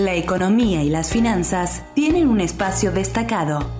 La economía y las finanzas tienen un espacio destacado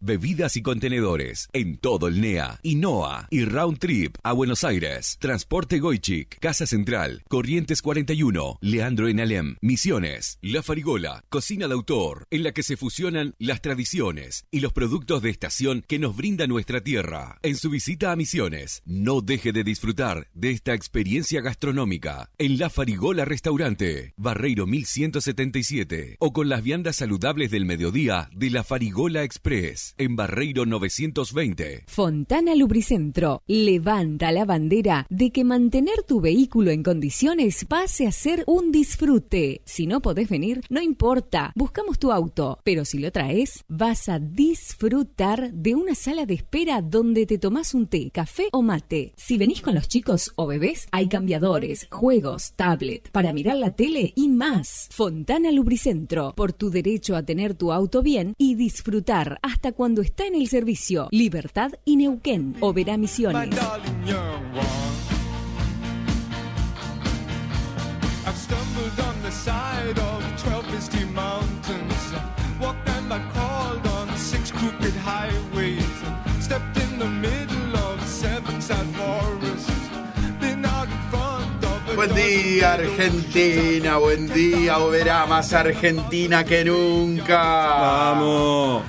bebidas y contenedores en todo el NEA, INOA y Round Trip a Buenos Aires. Transporte Goichik, Casa Central, Corrientes 41, Leandro en Alem, Misiones, La Farigola, Cocina de Autor, en la que se fusionan las tradiciones y los productos de estación que nos brinda nuestra tierra. En su visita a Misiones, no deje de disfrutar de esta experiencia gastronómica en La Farigola Restaurante, Barreiro 1177 o con las viandas saludables del mediodía de La Farigola Express en Barreiro 920. Fontana Lubricentro levanta la bandera de que mantener tu vehículo en condiciones pase a ser un disfrute. Si no podés venir, no importa, buscamos tu auto, pero si lo traes, vas a disfrutar de una sala de espera donde te tomás un té, café o mate. Si venís con los chicos o bebés, hay cambiadores, juegos, tablet, para mirar la tele y más. Fontana Lubricentro, por tu derecho a tener tu auto bien y disfrutar hasta cuando está en el servicio. Libertad y Neuquén. Oberá Misiones. Buen día Argentina, buen día, Oberá más Argentina que nunca. Vamos.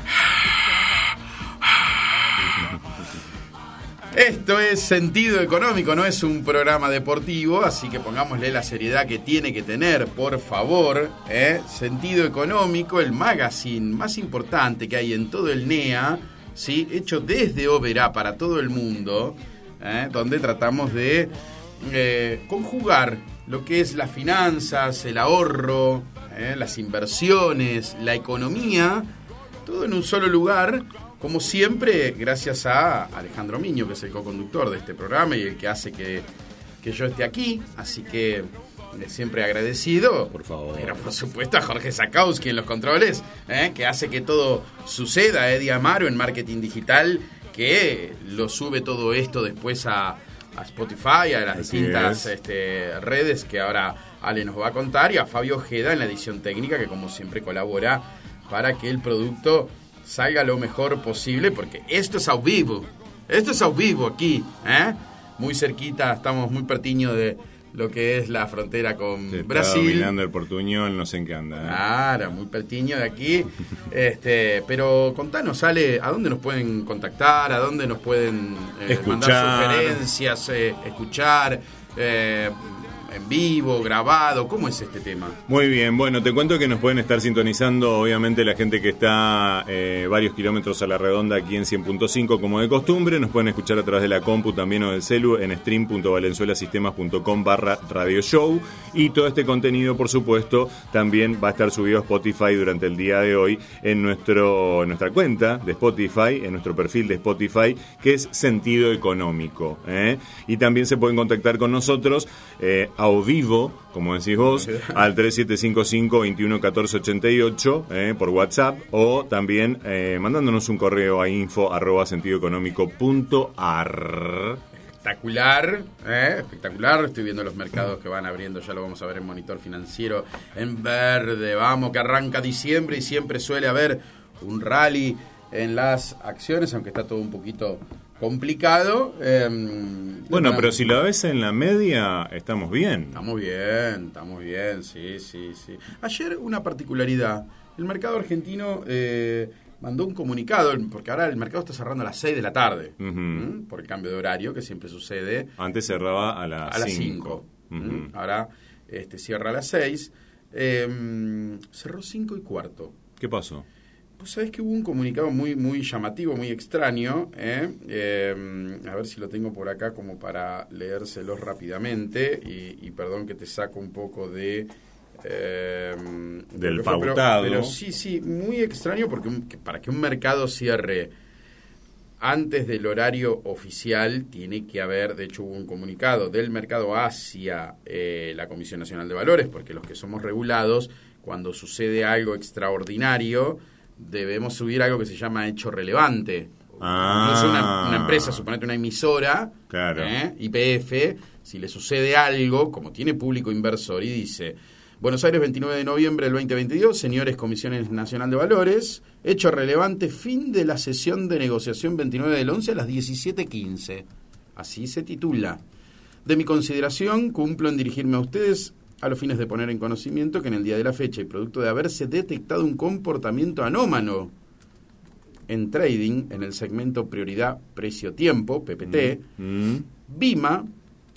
Esto es sentido económico, no es un programa deportivo, así que pongámosle la seriedad que tiene que tener, por favor. ¿eh? Sentido económico, el magazine más importante que hay en todo el NEA, ¿sí? hecho desde Oberá para todo el mundo, ¿eh? donde tratamos de eh, conjugar lo que es las finanzas, el ahorro, las inversiones, la economía, todo en un solo lugar como siempre, gracias a Alejandro Miño, que es el co-conductor de este programa y el que hace que, yo esté aquí. Así que eh, siempre agradecido. Por favor. Pero por supuesto a Jorge Sakowski en los controles, eh, que hace que todo suceda. Eddie Amaro en marketing digital, que lo sube todo esto después a, Spotify, a las distintas este, redes que ahora Ale nos va a contar. Y a Fabio Ojeda en la edición técnica, que como siempre colabora para que el producto salga lo mejor posible, porque esto es a vivo. Esto es a vivo aquí, ¿eh? Muy cerquita, estamos muy pertiño de lo que es la frontera con Brasil. dominando el portuñol, no sé en qué anda. ¿eh? Claro, muy pertiño de aquí. este, pero contanos, sale ¿a dónde nos pueden contactar? ¿A dónde nos pueden eh, mandar sugerencias, eh, escuchar? En vivo, grabado? ¿Cómo es este tema? Muy bien, bueno, te cuento que nos pueden estar sintonizando, obviamente, la gente que está eh, varios kilómetros a la redonda aquí en 100.5, como de costumbre. Nos pueden escuchar a través de la compu también o del celu en stream.valenzuelasistemas.com barra radio show. Y todo este contenido, por supuesto, también va a estar subido a Spotify durante el día de hoy en, nuestro, nuestra cuenta de Spotify, en nuestro perfil de Spotify, que es Sentido Económico. ¿eh? Y también se pueden contactar con nosotros. Eh, vivo, como decís vos, al 3755-211488 eh, por WhatsApp o también eh, mandándonos un correo a info arroba sentidoeconómico.ar. Espectacular, eh, espectacular. Estoy viendo los mercados que van abriendo, ya lo vamos a ver en monitor financiero en verde. Vamos, que arranca diciembre y siempre suele haber un rally en las acciones, aunque está todo un poquito complicado. eh, Bueno, pero si lo ves en la media, estamos bien. Estamos bien, estamos bien, sí, sí, sí. Ayer una particularidad. El mercado argentino eh, mandó un comunicado, porque ahora el mercado está cerrando a las 6 de la tarde, por el cambio de horario que siempre sucede Antes cerraba a las a las 5. 5. Ahora este, cierra a las 6. Eh, cerró 5 y cuarto. ¿Qué pasó? Vos sabés que hubo un comunicado muy, muy llamativo, muy extraño. ¿eh? Eh, a ver si lo tengo por acá como para leérselos rápidamente. Y, y perdón que te saco un poco de. eh, de Del pero- pautado. Pero, sí, sí, muy extraño porque un- que para que un mercado cierre antes del horario oficial tiene que haber, de hecho hubo un comunicado del mercado hacia eh, la Comisión Nacional de Valores, porque los que somos regulados, cuando sucede algo extraordinario, debemos subir algo que se llama hecho relevante. Ah. No es una, una empresa, suponete una emisora, Claro. ¿eh? IPF, si le sucede algo, como tiene público inversor y dice, Buenos Aires 29 de noviembre del 2022, señores Comisiones Nacional de Valores, hecho relevante, fin de la sesión de negociación 29 del 11 a las 17.15. Así se titula. De mi consideración, cumplo en dirigirme a ustedes a los fines de poner en conocimiento que en el día de la fecha y producto de haberse detectado un comportamiento anómalo en trading en el segmento prioridad precio-tiempo, PPT, Mm. Bima,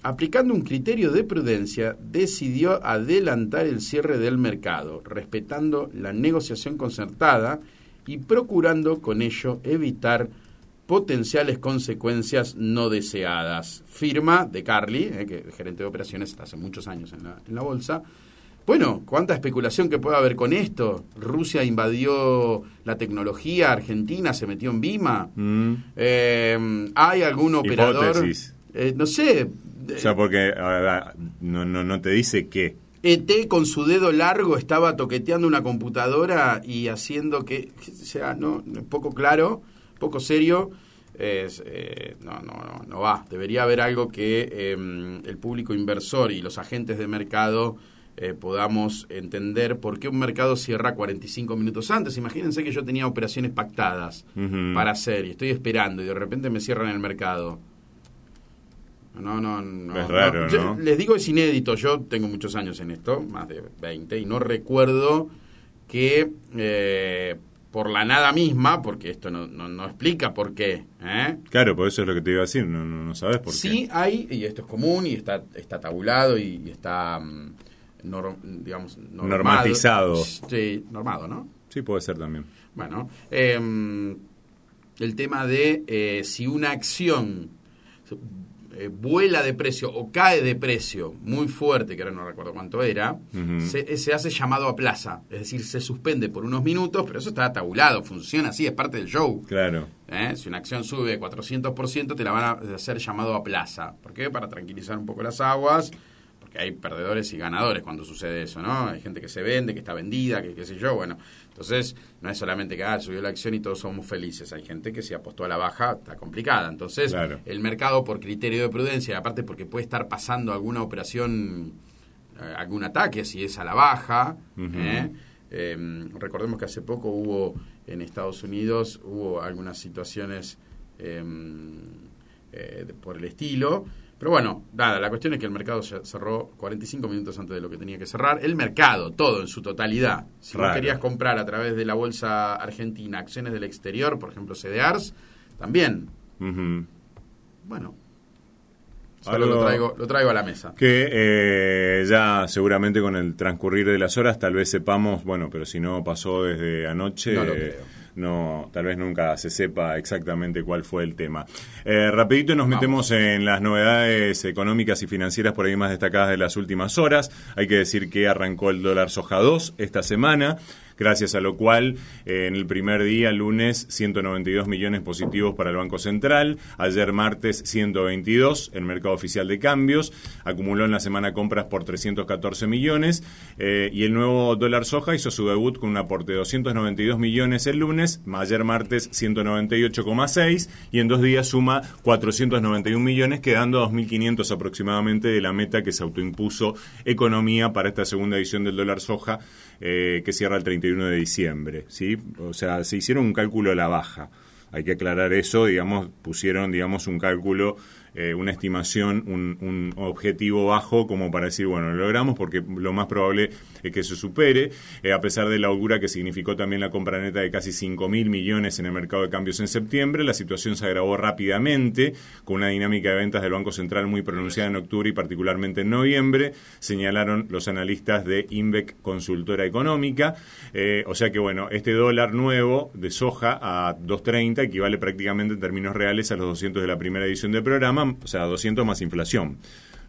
aplicando un criterio de prudencia, decidió adelantar el cierre del mercado, respetando la negociación concertada y procurando con ello evitar potenciales consecuencias no deseadas. Firma de Carly, eh, que es gerente de operaciones hace muchos años en la, en la bolsa. Bueno, ¿cuánta especulación que puede haber con esto? Rusia invadió la tecnología, Argentina se metió en Bima. Mm. Eh, ¿Hay algún operador? Eh, no sé. O sea, porque no, no, no te dice qué. ET con su dedo largo estaba toqueteando una computadora y haciendo que, que sea, no, poco claro, poco serio. Es, eh, no, no, no, no va. Debería haber algo que eh, el público inversor y los agentes de mercado eh, podamos entender por qué un mercado cierra 45 minutos antes. Imagínense que yo tenía operaciones pactadas para hacer y estoy esperando y de repente me cierran el mercado. No, no, no. Es raro, Yo ¿no? Les digo, es inédito. Yo tengo muchos años en esto, más de 20, y no recuerdo que eh, por la nada misma, porque esto no, no, no explica por qué, ¿eh? Claro, por eso es lo que te iba a decir. No, no, no sabes por Sí hay, y esto es común, y está, está tabulado, y, y está, mm, digamos, normado. Normatizado. Sí, normado, ¿no? qué. Sí, puede ser también. Bueno, eh, el tema de eh, si una acción eh, vuela de precio o cae de precio muy fuerte, que ahora no recuerdo cuánto era, se, se hace llamado a plaza. Es decir, se suspende por unos minutos, pero eso está tabulado, funciona así, es parte del show. Claro. ¿eh? Si una acción sube 400%, te la van a hacer llamado a plaza. ¿Por qué? Para tranquilizar un poco las aguas, hay perdedores y ganadores cuando sucede eso, ¿no? Hay gente que se vende, que está vendida, que qué sé yo, bueno. Entonces, no es solamente que ah, subió la acción y todos somos felices. Hay gente que si apostó a la baja está complicada. Entonces, Claro. el mercado por criterio de prudencia, y aparte porque puede estar pasando alguna operación, eh, algún ataque, si es a la baja. ¿eh? Eh, recordemos que hace poco hubo en Estados Unidos hubo algunas situaciones eh, eh, por el estilo. Pero bueno, nada, la cuestión es que el mercado cerró 45 minutos antes de lo que tenía que cerrar. El mercado, todo en su totalidad. Si vos Raro. querías comprar a través de la bolsa argentina acciones del exterior, por ejemplo CDRs, también. Bueno, solo Algo- lo, traigo, lo traigo a la mesa. Que eh, ya seguramente con el transcurrir de las horas tal vez sepamos, bueno, pero si no pasó desde anoche, No lo creo. No, tal vez nunca se sepa exactamente cuál fue el tema. Eh, rapidito nos metemos en las novedades económicas y financieras por ahí más destacadas de las últimas horas. Hay que decir que arrancó el dólar soja 2 esta semana. Gracias a lo cual, eh, en el primer día, lunes, 192 millones positivos para el Banco Central. Ayer, martes, 122, el mercado oficial de cambios. Acumuló en la semana compras por 314 millones. eh, y el nuevo dólar soja hizo su debut con un aporte de 292 millones el lunes. Ayer, martes, 198,6. Y en dos días suma 491 millones, quedando a 2.500 aproximadamente de la meta que se autoimpuso Economía para esta segunda edición del dólar soja, eh, que cierra el 31 de diciembre. ¿sí? O sea, se hicieron un cálculo a la baja. hay que aclarar eso, digamos, pusieron, digamos, un cálculo eh, una estimación, un, objetivo bajo como para decir, bueno, lo logramos porque lo más probable es que se supere, eh, a pesar de la holgura que significó también la compra neta de casi 5 mil millones en el mercado de cambios en septiembre, la situación se agravó rápidamente con una dinámica de ventas del Banco Central muy pronunciada en octubre y particularmente en noviembre, señalaron los analistas de INVEC Consultora Económica, eh, o sea que bueno, este dólar nuevo de soja a 2.30 equivale prácticamente en términos reales a los 200 de la primera edición del programa, o sea, 200 más inflación.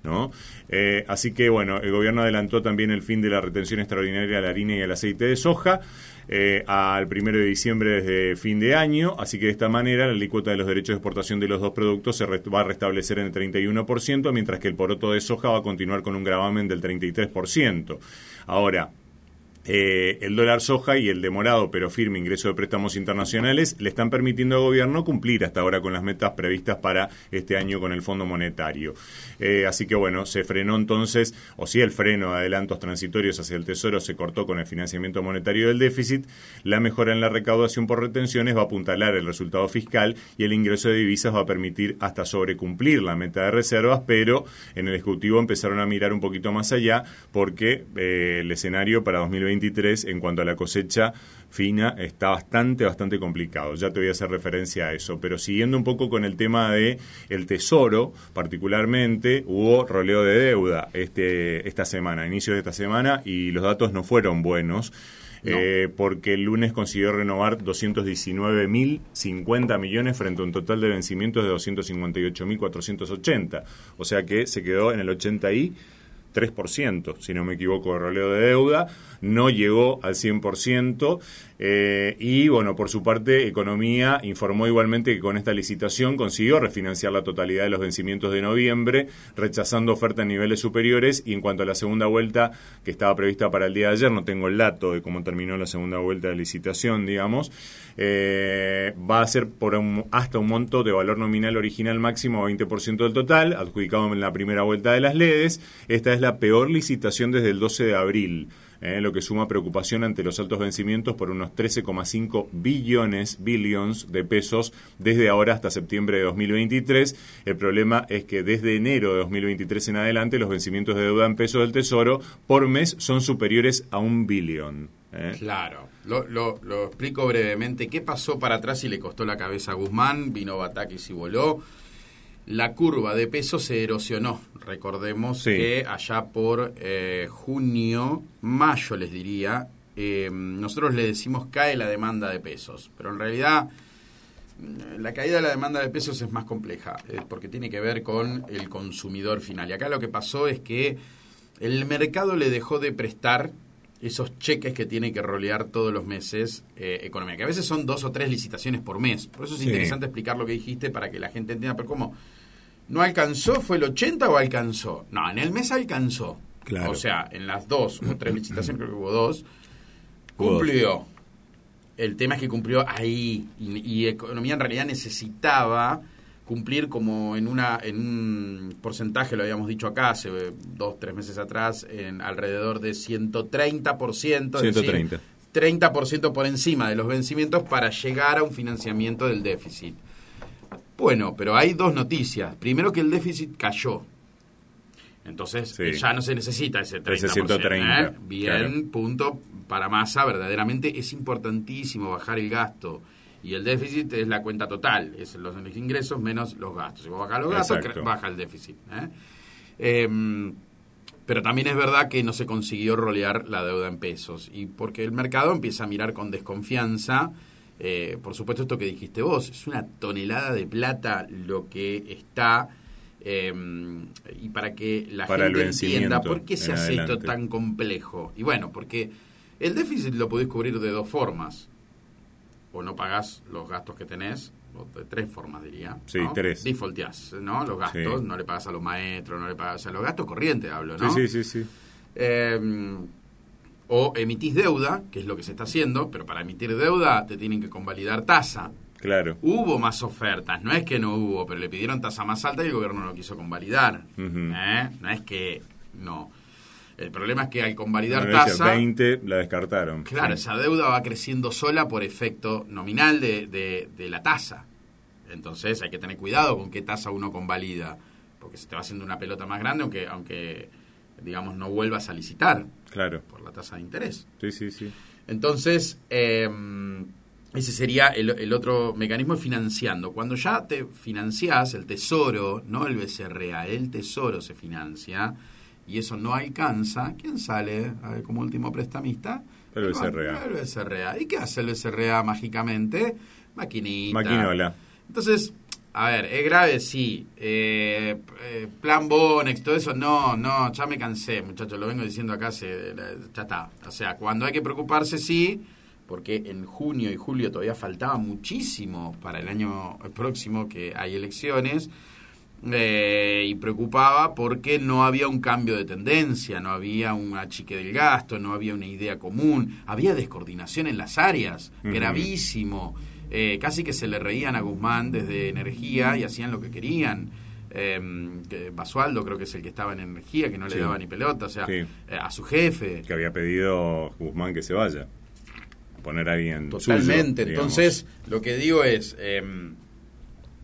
¿no? Eh, así que, bueno, el gobierno adelantó también el fin de la retención extraordinaria a la harina y al aceite de soja eh, al primero de diciembre desde fin de año, así que de esta manera la alícuota de los derechos de exportación de los dos productos se va a restablecer en el 31%, mientras que el poroto de soja va a continuar con un gravamen del 33%. Ahora, eh, el dólar soja y el demorado pero firme ingreso de préstamos internacionales le están permitiendo al gobierno cumplir hasta ahora con las metas previstas para este año con el Fondo Monetario. Eh, así que bueno, se frenó entonces, o si el freno de adelantos transitorios hacia el Tesoro se cortó con el financiamiento monetario del déficit, la mejora en la recaudación por retenciones va a apuntalar el resultado fiscal y el ingreso de divisas va a permitir hasta sobrecumplir la meta de reservas, pero en el Ejecutivo empezaron a mirar un poquito más allá porque eh, el escenario para 2020 en cuanto a la cosecha fina está bastante, bastante complicado. Ya te voy a hacer referencia a eso. Pero siguiendo un poco con el tema de el tesoro, particularmente, hubo roleo de deuda este, esta semana, inicio de esta semana, y los datos no fueron buenos. Eh, porque el lunes consiguió renovar 219.050 millones frente a un total de vencimientos de 258.480. O sea que se quedó en el 80 y 3%, si no me equivoco, de roleo de deuda, no llegó al 100%, eh, y bueno, por su parte, Economía informó igualmente que con esta licitación consiguió refinanciar la totalidad de los vencimientos de noviembre, rechazando ofertas en niveles superiores, y en cuanto a la segunda vuelta que estaba prevista para el día de ayer, no tengo el dato de cómo terminó la segunda vuelta de licitación, digamos, eh, va a ser por hasta un monto de valor nominal original máximo 20% del total, adjudicado en la primera vuelta de las LEDs. Esta es la peor licitación desde el 12 de abril. Eh, lo que suma preocupación ante los altos vencimientos por unos 13,5 billones, billions de pesos desde ahora hasta septiembre de 2023. El problema es que desde enero de 2023 en adelante los vencimientos de deuda en pesos del Tesoro por mes son superiores a un billón. ¿eh? Claro. Lo, lo, explico brevemente. ¿Qué pasó para atrás y le costó la cabeza a Guzmán? Vino Batakis y voló la curva de peso se erosionó. Recordemos que allá por eh, junio, mayo les diría, eh, nosotros le decimos cae la demanda de pesos, pero en realidad mm, la caída de la demanda de pesos es más compleja, eh, porque tiene que ver con el consumidor final. Y acá lo que pasó es que el mercado le dejó de prestar esos cheques que tiene que rolear todos los meses economía, que a veces son dos o tres licitaciones por mes. Por eso es interesante explicar lo que dijiste para que la gente entienda, pero cómo ¿No alcanzó? ¿Fue el 80 o alcanzó? No, en el mes alcanzó. O sea, en las dos o tres licitaciones, creo que hubo dos, cumplió. El tema es que cumplió ahí. Y, Economía en realidad necesitaba cumplir como en una en un porcentaje, lo habíamos dicho acá hace dos, tres meses atrás, en alrededor de 130%. 130. 30% por encima de los vencimientos para llegar a un financiamiento del déficit. Bueno, pero hay dos noticias. Primero que el déficit cayó. Entonces ya no se necesita ese 30%. Ese 130. ¿eh? Bien, punto para masa. Verdaderamente es importantísimo bajar el gasto. Y el déficit es la cuenta total. Es los ingresos menos los gastos. Si vos bajas los gastos, baja el déficit. ¿eh? Em, pero también es verdad que no se consiguió rolear la deuda en pesos. Y porque el mercado empieza a mirar con desconfianza eh, por supuesto, esto que dijiste vos, es una tonelada de plata lo que está. Em, y para que la gente entienda por qué se hace esto tan complejo. Y bueno, porque el déficit lo podés cubrir de dos formas. O no pagás los gastos que tenés, o de tres formas diría. Sí, tres. Defaulteás, ¿no? Los gastos, no le pagas a los maestros, no le pagas a los gastos corrientes, hablo, ¿no? Sí, sí, sí. sí. Em, o emitís deuda, que es lo que se está haciendo, pero para emitir deuda te tienen que convalidar tasa. Claro. Hubo más ofertas, no es que no hubo, pero le pidieron tasa más alta y el gobierno no lo quiso convalidar. ¿eh? No es que no. El problema es que al convalidar tasa... 20 la descartaron. Claro, Sí. esa deuda va creciendo sola por efecto nominal de, de- de la tasa. Entonces hay que tener cuidado con qué tasa uno convalida, porque se te va haciendo una pelota más grande, aunque, aunque digamos, no vuelvas a licitar Claro. por la tasa de interés. Sí, sí, sí. Entonces, eh, ese sería el, el otro mecanismo financiando. Cuando ya te financiás, el tesoro, no el BCRA, el tesoro se financia y eso no alcanza, ¿quién sale ver, como último prestamista? El. El BCRA. ¿Y qué hace el BCRA mágicamente? Maquinita. Maquinola. Entonces, a ver, ¿es grave? Sí. Eh, eh, plan Bonex, todo eso, no, no, ya me cansé, muchachos, lo vengo diciendo acá, se, ya está. O sea, cuando hay que preocuparse, sí, porque en junio y julio todavía faltaba muchísimo para el año próximo que hay elecciones. Eh, y preocupaba porque no había un cambio de tendencia, no había un achique del gasto, no había una idea común, había descoordinación en las áreas, gravísimo. Eh, casi que se le reían a Guzmán desde energía y hacían lo que querían. Eh, Basualdo creo que es el que estaba en energía, que no le Sí. daba ni pelota, o sea, Sí. eh, a su jefe. Que había pedido Guzmán que se vaya. Poner a alguien Totalmente. suyo. Entonces, lo que digo es, eh,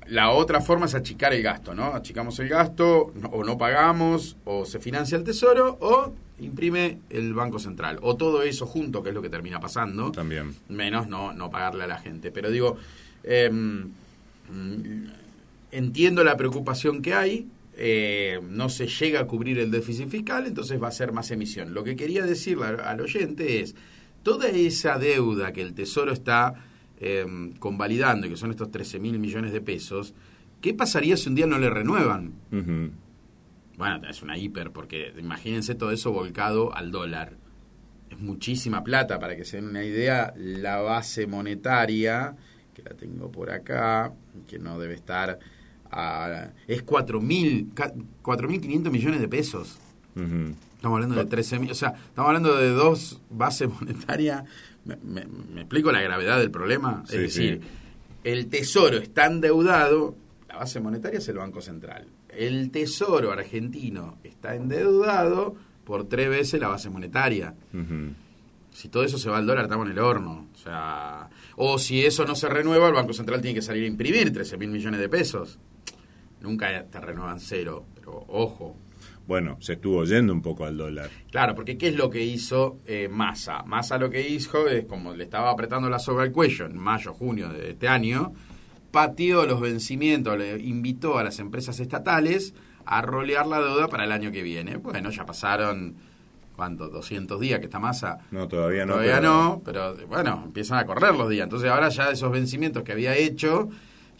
la otra forma es achicar el gasto, ¿no? Achicamos el gasto, no- o no pagamos, o se financia el tesoro, o imprime el Banco Central. O todo eso junto, que es lo que termina pasando. También. Menos no, no pagarle a la gente. Pero digo, eh, mm, entiendo la preocupación que hay. eh, no se llega a cubrir el déficit fiscal, entonces va a ser más emisión. Lo que quería decirle al oyente es, toda esa deuda que el Tesoro está eh, convalidando, y que son estos 13 mil millones de pesos, ¿qué pasaría si un día no le renuevan? Bueno, es una hiper, porque imagínense todo eso volcado al dólar. Es muchísima plata, para que se den una idea, la base monetaria, que la tengo por acá, que no debe estar, a, es 4.000, ca- 4.500 millones de pesos. Estamos hablando de 13.000, o sea, estamos hablando de dos bases monetarias. ¿Me, me- me explico la gravedad del problema? Sí, es decir, sí. el tesoro está endeudado, la base monetaria es el Banco Central. El tesoro argentino está endeudado por tres veces la base monetaria. Si todo eso se va al dólar, estamos en el horno. O sea, o si eso no se renueva, el Banco Central tiene que salir a imprimir 13 mil millones de pesos. Nunca te renuevan cero, pero ojo, Bueno, se estuvo yendo un poco al dólar. Claro, porque ¿qué es lo que hizo eh, Massa? Massa lo que hizo es, como le estaba apretando la soga al cuello en mayo, junio de este año, pateó los vencimientos, le invitó a las empresas estatales a rolear la deuda para el año que viene. Bueno, ya pasaron, ¿cuánto? 200 días que está Massa. No, todavía no. Todavía pero- no, pero bueno, empiezan a correr los días. Entonces ahora ya esos vencimientos que había hecho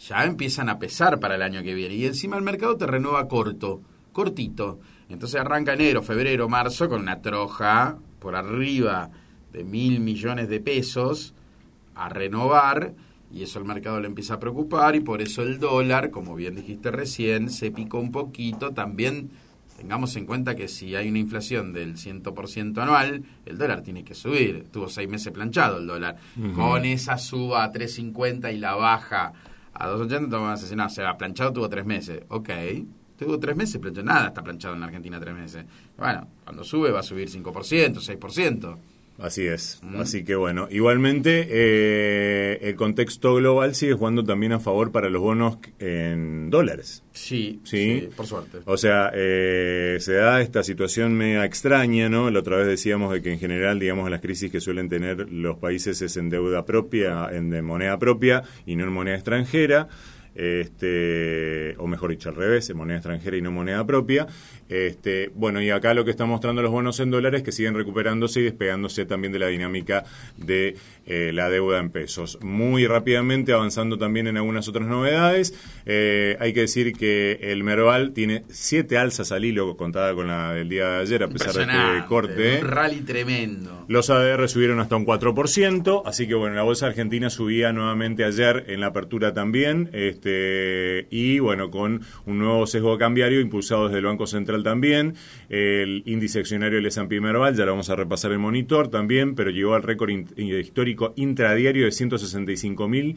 ya empiezan a pesar para el año que viene. Y encima el mercado te renueva corto, cortito. Entonces arranca enero, febrero, marzo con una troja por arriba de mil millones de pesos a renovar y eso el mercado le empieza a preocupar y por eso el dólar, como bien dijiste recién, se picó un poquito. También tengamos en cuenta que si hay una inflación del 100% anual, el dólar tiene que subir. Tuvo seis meses planchado el dólar. Con esa suba a 3.50 y la baja a 2.80, te van a decir, no, se ha planchado, tuvo tres meses. Ok, tuvo tres meses planchado. Nada está planchado en la Argentina tres meses. Bueno, cuando sube va a subir 5%, 6%. Así es. Mm. Así que bueno, igualmente eh, el contexto global sigue jugando también a favor para los bonos en dólares. Sí, Sí. sí, por suerte. O sea, eh, se da esta situación media extraña, ¿no? La otra vez decíamos de que en general, digamos, las crisis que suelen tener los países es en deuda propia, en de moneda propia y no en moneda extranjera. Este, o mejor dicho, al revés, en moneda extranjera y no moneda propia. Este, bueno, y acá lo que están mostrando los bonos en dólares que siguen recuperándose y despegándose también de la dinámica de eh, la deuda en pesos. Muy rápidamente avanzando también en algunas otras novedades. Eh, hay que decir que el Merval tiene siete alzas al hilo, contada con la del día de ayer, a pesar de este corte. Un rally tremendo. Los ADR subieron hasta un 4%, así que bueno, la bolsa argentina subía nuevamente ayer en la apertura también, este y bueno, con un nuevo sesgo cambiario impulsado desde el Banco Central también, el índice accionario del S&P Merval, ya lo vamos a repasar en monitor también, pero llegó al récord in- histórico intradiario de 165 mil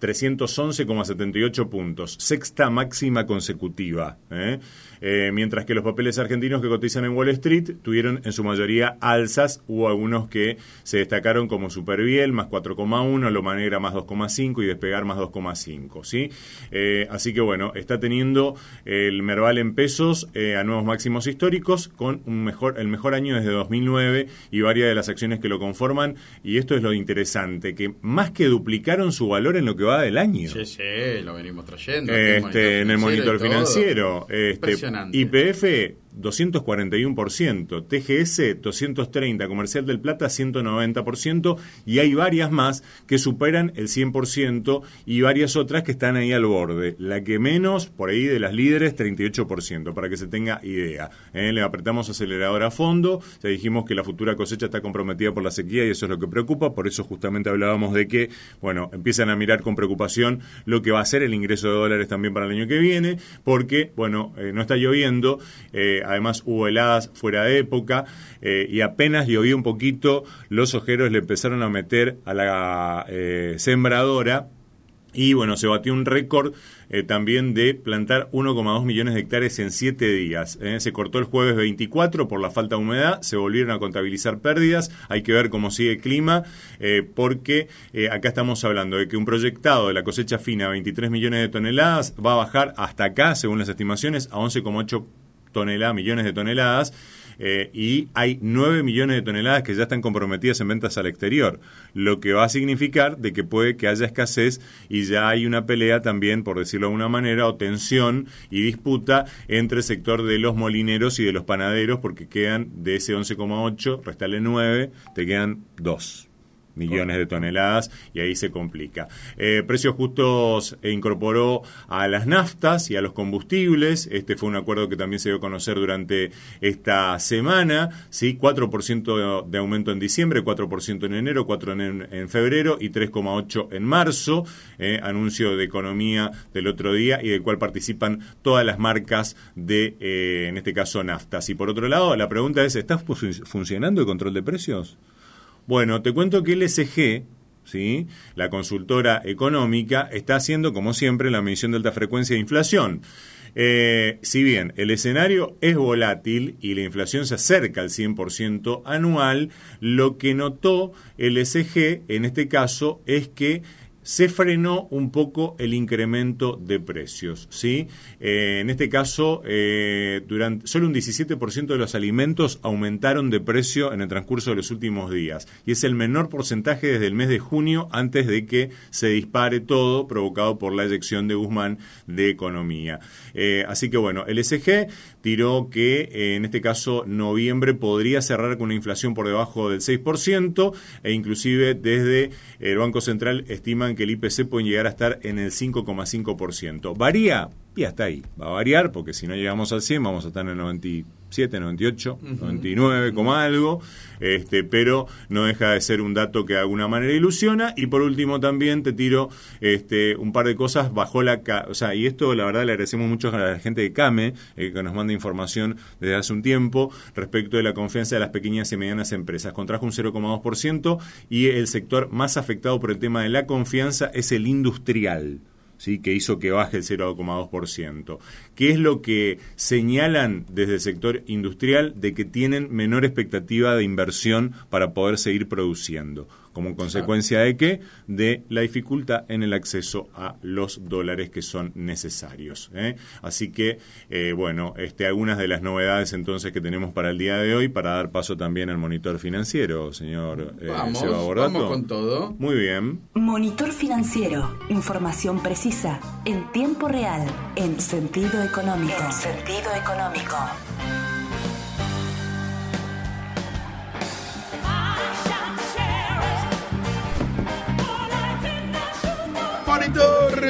311,78 puntos, sexta máxima consecutiva. ¿eh? Eh, mientras que los papeles argentinos que cotizan en Wall Street tuvieron en su mayoría alzas, hubo algunos que se destacaron como Superbiel más 4,1, Loma Negra más 2,5 y Despegar más 2,5. ¿sí? Eh, así que bueno, está teniendo el Merval en pesos a nuevos máximos históricos con un mejor, el mejor año desde 2009 y varias de las acciones que lo conforman. Y esto es lo interesante, que más que duplicaron su valor en lo que va del año. Sí, sí, lo venimos trayendo. Este, en el monitor financiero. Este, IPF 241%, TGS 230%, Comercial del Plata 190% y hay varias más que superan el 100% y varias otras que están ahí al borde. La que menos, por ahí de las líderes, 38%, para que se tenga idea. ¿eh? Le apretamos acelerador a fondo, ya dijimos que la futura cosecha está comprometida por la sequía y eso es lo que preocupa, por eso justamente hablábamos de que, bueno, empiezan a mirar con preocupación lo que va a ser el ingreso de dólares también para el año que viene, porque, bueno, eh, no está lloviendo. Eh, además hubo heladas fuera de época eh, y apenas llovió un poquito, los ojeros le empezaron a meter a la eh, sembradora y bueno, se batió un récord eh, también de plantar 1,2 millones de hectáreas en 7 días. Se cortó el jueves 24 por la falta de humedad, se volvieron a contabilizar pérdidas, hay que ver cómo sigue el clima, porque acá estamos hablando de que un proyectado de la cosecha fina, 23 millones de toneladas, va a bajar hasta acá, según las estimaciones, a 11,8 toneladas, millones de toneladas, eh, y hay 9 millones de toneladas que ya están comprometidas en ventas al exterior, lo que va a significar de que puede que haya escasez y ya hay una pelea también, por decirlo de alguna manera, o tensión y disputa entre el sector de los molineros y de los panaderos, porque quedan de ese 11,8, restale 9, te quedan 2 millones de toneladas y ahí se complica. Eh, precios justos incorporó a las naftas y a los combustibles. Este fue un acuerdo que también se dio a conocer durante esta semana. ¿sí? 4% de, aumento en diciembre, 4% en enero, 4% en, febrero y 3,8% en marzo. Eh, anuncio de economía del otro día y del cual participan todas las marcas de, eh, en este caso, naftas. Y por otro lado, la pregunta es, ¿está funcionando el control de precios? Bueno, te cuento que el SG, ¿sí? la consultora económica, está haciendo, como siempre, la medición de alta frecuencia de inflación. Eh, si bien el escenario es volátil y la inflación se acerca al 100% anual, lo que notó el SG en este caso es que se frenó un poco el incremento de precios. ¿sí? Eh, en este caso, eh, durante, solo un 17% de los alimentos aumentaron de precio en el transcurso de los últimos días. Y es el menor porcentaje desde el mes de junio, antes de que se dispare todo, provocado por la eyección de Guzmán de economía. Eh, así que bueno, el SG tiró que en este caso noviembre podría cerrar con una inflación por debajo del 6% e inclusive desde el Banco Central estiman que el IPC puede llegar a estar en el 5,5%. ¿Varía? Y hasta ahí. Va a variar porque si no llegamos al 100 vamos a estar en el 97, 98, 99, como algo. Este, pero no deja de ser un dato que de alguna manera ilusiona. Y por último también te tiro este, un par de cosas bajo la... O sea, y esto la verdad le agradecemos mucho a la gente de CAME, eh, que nos manda información desde hace un tiempo respecto de la confianza de las pequeñas y medianas empresas. Contrajo un 0,2% y el sector más afectado por el tema de la confianza es el industrial. ¿Sí? que hizo que baje el 0,2%. ¿Qué es lo que señalan desde el sector industrial de que tienen menor expectativa de inversión para poder seguir produciendo? como consecuencia de qué? De la dificultad en el acceso a los dólares que son necesarios. ¿eh? Así que, eh, bueno, este, algunas de las novedades entonces que tenemos para el día de hoy, para dar paso también al monitor financiero, señor eh, vamos, Vamos con todo. Muy bien. Monitor financiero, información precisa, en tiempo real, en sentido económico. En sentido económico.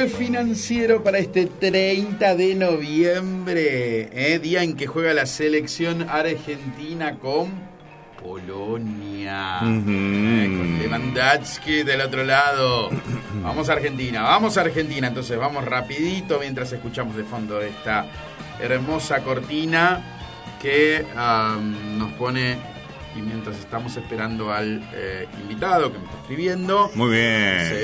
financiero para este 30 de noviembre, ¿eh? día en que juega la selección argentina con Polonia, ¿eh? con Lewandowski del otro lado. Vamos a Argentina, vamos a Argentina, entonces vamos rapidito mientras escuchamos de fondo esta hermosa cortina que nos pone Y mientras estamos esperando al eh, invitado que me está escribiendo. Muy bien. Sí,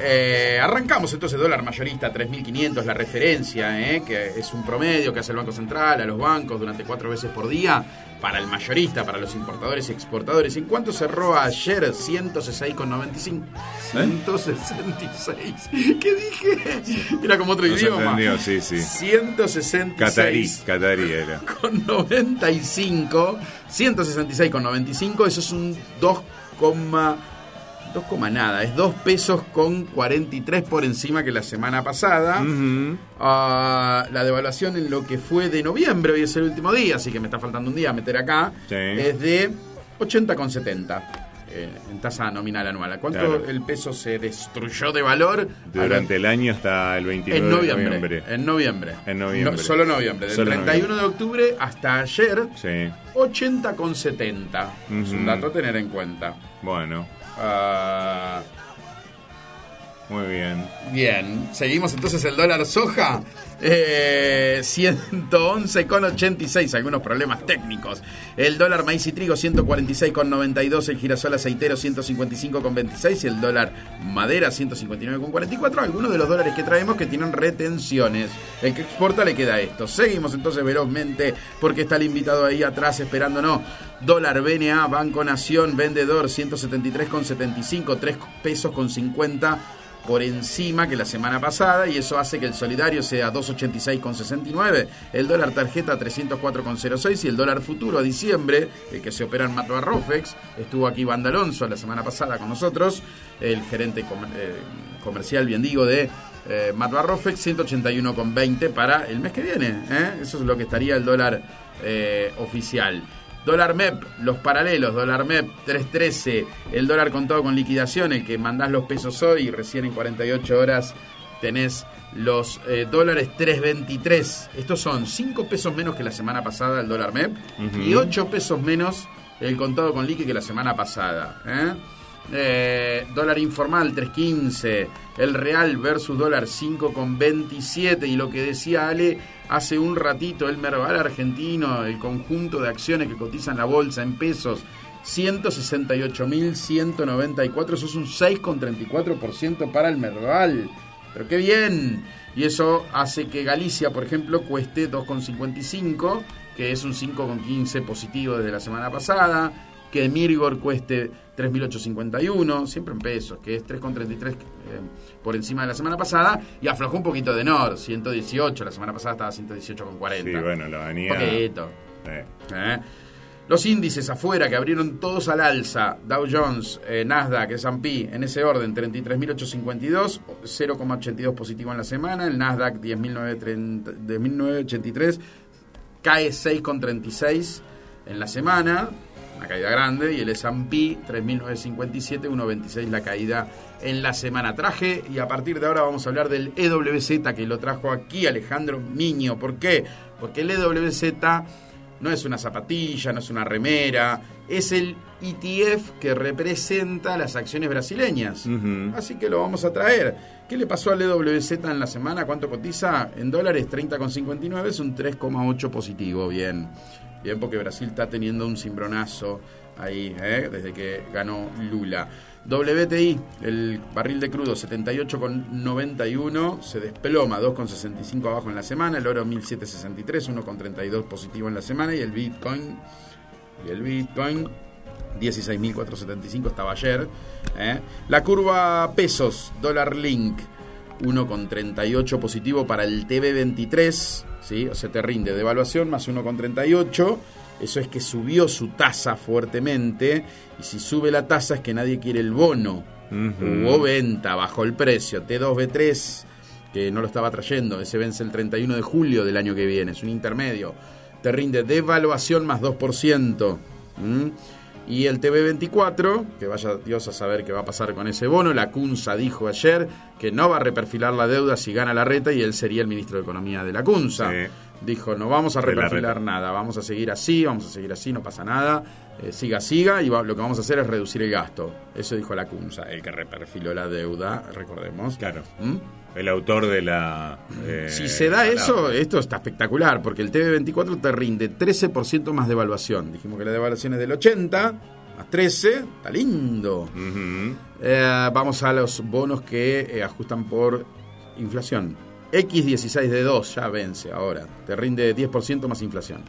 eh, arrancamos entonces dólar mayorista 3.500, la referencia, eh, que es un promedio que hace el Banco Central a los bancos durante cuatro veces por día para el mayorista, para los importadores y exportadores. ¿En cuánto cerró ayer? 106,95. 166. ¿Qué dije? Era como otro No se idioma. entendió, sí, sí. 166. Catarí, Catarí era. Con 95. 166 con 95. Eso es un 2, 2, nada. Es 2 pesos con 43 por encima que la semana pasada. Ah, la devaluación en lo que fue de noviembre, hoy es el último día, así que me está faltando un día a meter acá, Sí. es de 80,70 eh, en tasa nominal anual. ¿A cuánto Claro. el peso se destruyó de valor? Durante el año hasta el 29 en noviembre, de noviembre. En noviembre. En noviembre. No, solo noviembre. Del Solo 31 de octubre hasta ayer, Sí, 80,70. Es un dato a tener en cuenta. bueno, Ah, muy bien. Bien, seguimos entonces el dólar soja. Eh, 111,86, algunos problemas técnicos. El dólar maíz y trigo 146,92, el girasol aceitero 155,26 y el dólar madera 159,44. Algunos de los dólares que traemos que tienen retenciones. El que exporta le queda esto. Seguimos entonces velozmente porque está el invitado ahí atrás esperándonos. Dólar BNA, Banco Nación, vendedor 173,75, 3 pesos con 50 por encima que la semana pasada y eso hace que el solidario sea 286,69, el dólar tarjeta 304,06 y el dólar futuro a diciembre, el que se opera en Mato Rofex, estuvo aquí Banda Alonso la semana pasada con nosotros, el gerente eh, comercial, bien digo, de eh, Mato Rofex, 181,20 para el mes que viene, ¿eh? eso es lo que estaría el dólar eh, oficial. Dólar MEP, los paralelos, dólar MEP 313, el dólar contado con liquidación, el que mandás los pesos hoy y recién en 48 horas tenés los eh, dólares 323. Estos son 5 pesos menos que la semana pasada el dólar MEP y 8 pesos menos el contado con liqui que la semana pasada. ¿eh? Eh, dólar informal 3.15, el real versus dólar 5.27 y lo que decía Ale hace un ratito, el Merval argentino, el conjunto de acciones que cotizan la bolsa en pesos, 168.194, eso es un 6,34% para el Merval. Pero qué bien. Y eso hace que Galicia, por ejemplo, cueste 2,55, que es un 5,15 positivo desde la semana pasada. Que Mirgor cueste 3.851, siempre en pesos, que es 3,33 eh, por encima de la semana pasada. Y aflojó un poquito de Nord, 118. La semana pasada estaba 118,40. Sí, bueno, la venía. Poquito. Eh, ¿eh? Los índices afuera que abrieron todos al alza, Dow Jones, eh, Nasdaq, S&P, en ese orden, 33.852, 0,82 positivo en la semana, el Nasdaq 10.930 de 1983 cae 6,36 en la semana, una caída grande, y el S&P 3.957, 1,26 la caída en la semana. Traje, y a partir de ahora vamos a hablar del EWZ, que lo trajo aquí Alejandro Niño. ¿Por qué? Porque el EWZ no es una zapatilla, no es una remera, es el ETF que representa las acciones brasileñas. Así que lo vamos a traer. ¿Qué le pasó al EWZ en la semana? ¿Cuánto cotiza? En dólares 30,59 es un 3,8 positivo. Bien. Bien, porque Brasil está teniendo un cimbronazo ahí, ¿eh? desde que ganó Lula. WTI, el barril de crudo 78,91, se desploma 2,65 abajo en la semana, el oro 1763, 1,32 positivo en la semana y el Bitcoin, y el Bitcoin 16.475 estaba ayer. ¿eh? La curva pesos, dólar link, 1,38 positivo para el TB23, ¿sí? o sea, te rinde devaluación más 1,38. Eso es que subió su tasa fuertemente. Y si sube la tasa es que nadie quiere el bono. Hubo venta, bajó el precio. T2B3, que no lo estaba trayendo, ese vence el 31 de julio del año que viene, es un intermedio. Te rinde devaluación más 2%. ¿m? Y el TB24, que vaya Dios a saber qué va a pasar con ese bono, la CUNSA dijo ayer que no va a reperfilar la deuda si gana la reta y él sería el ministro de Economía de la CUNSA. Sí. Dijo, no vamos a reperfilar nada, vamos a seguir así, vamos a seguir así, no pasa nada, eh, siga, siga, y va- lo que vamos a hacer es reducir el gasto. Eso dijo la CUNSA, el que reperfiló la deuda, recordemos. Claro. ¿Mm? el autor de la... Eh, si se da eso, esto está espectacular, porque el TV24 te rinde 13% más de evaluación. Dijimos que la devaluación es del 80, más 13, está lindo. Eh, vamos a los bonos que eh, ajustan por inflación. X16 de 2 ya vence ahora, te rinde 10% más inflación.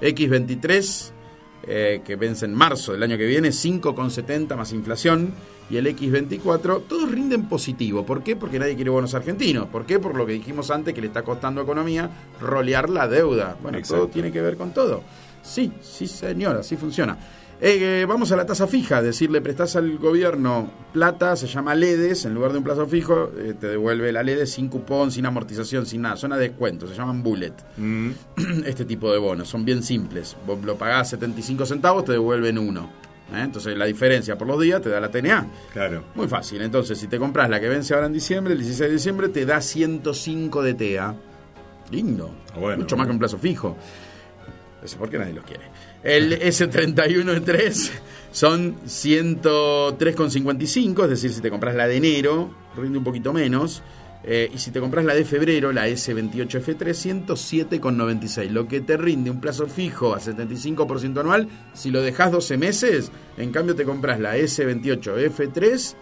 X23, que vence en marzo del año que viene, 5,70 más inflación y el X24, todos rinden positivo. ¿Por qué? Porque nadie quiere bonos argentinos. ¿Por qué? Por lo que dijimos antes que le está costando a economía rolear la deuda. Bueno, todo tiene que ver con todo. Sí, sí señora, así funciona. Eh, vamos a la tasa fija, decirle prestás al gobierno plata, se llama LEDES, en lugar de un plazo fijo, eh, te devuelve la LEDES sin cupón, sin amortización, sin nada, son a descuento, se llaman bullet. Mm. Este tipo de bonos, son bien simples. Vos lo pagás 75 centavos, te devuelven uno. ¿eh? Entonces la diferencia por los días te da la TNA. Claro. Muy fácil. Entonces, si te compras la que vence ahora en diciembre, el 16 de diciembre, te da 105 de TEA. Lindo. Ah, Mucho más que un plazo fijo. Eso porque nadie los quiere. El S31 de 3 son 103,55, es decir, si te compras la de enero, rinde un poquito menos. Eh, y si te compras la de febrero, la S28F3, 107,96. Lo que te rinde un plazo fijo a 75% anual, si lo dejas 12 meses, en cambio te compras la S28F3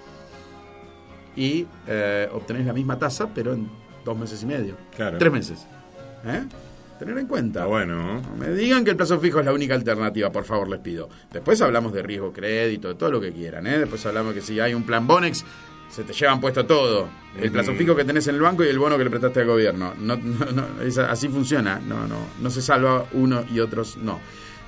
y eh, obtenés la misma tasa, pero en dos meses y medio. Claro. Tres meses. ¿Eh? Tener en cuenta. bueno. No me digan que el plazo fijo es la única alternativa, por favor, les pido. Después hablamos de riesgo crédito, de todo lo que quieran. ¿eh? Después hablamos que si hay un plan Bonex, se te llevan puesto todo. El plazo fijo que tenés en el banco y el bono que le prestaste al gobierno. No, no, así funciona. No, no, no se salva uno y otros no.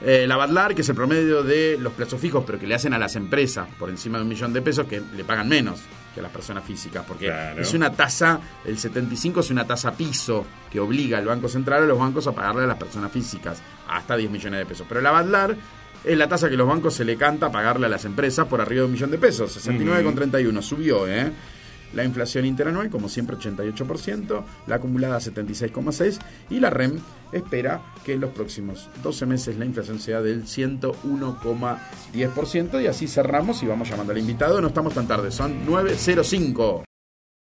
Eh, la Badlar, que es el promedio de los plazos fijos, pero que le hacen a las empresas por encima de un millón de pesos, que le pagan menos que a las personas físicas, porque es una tasa, el 75 es una tasa piso que obliga al Banco Central a los bancos a pagarle a las personas físicas hasta 10 millones de pesos. Pero la Badlar es la tasa que los bancos se le canta a pagarle a las empresas por arriba de un millón de pesos. 69,31 subió, ¿eh? La inflación interanual, como siempre, 88%, la acumulada 76,6% y la REM espera que en los próximos 12 meses la inflación sea del 101,10% y así cerramos y vamos llamando al invitado. No estamos tan tarde, son 9.05.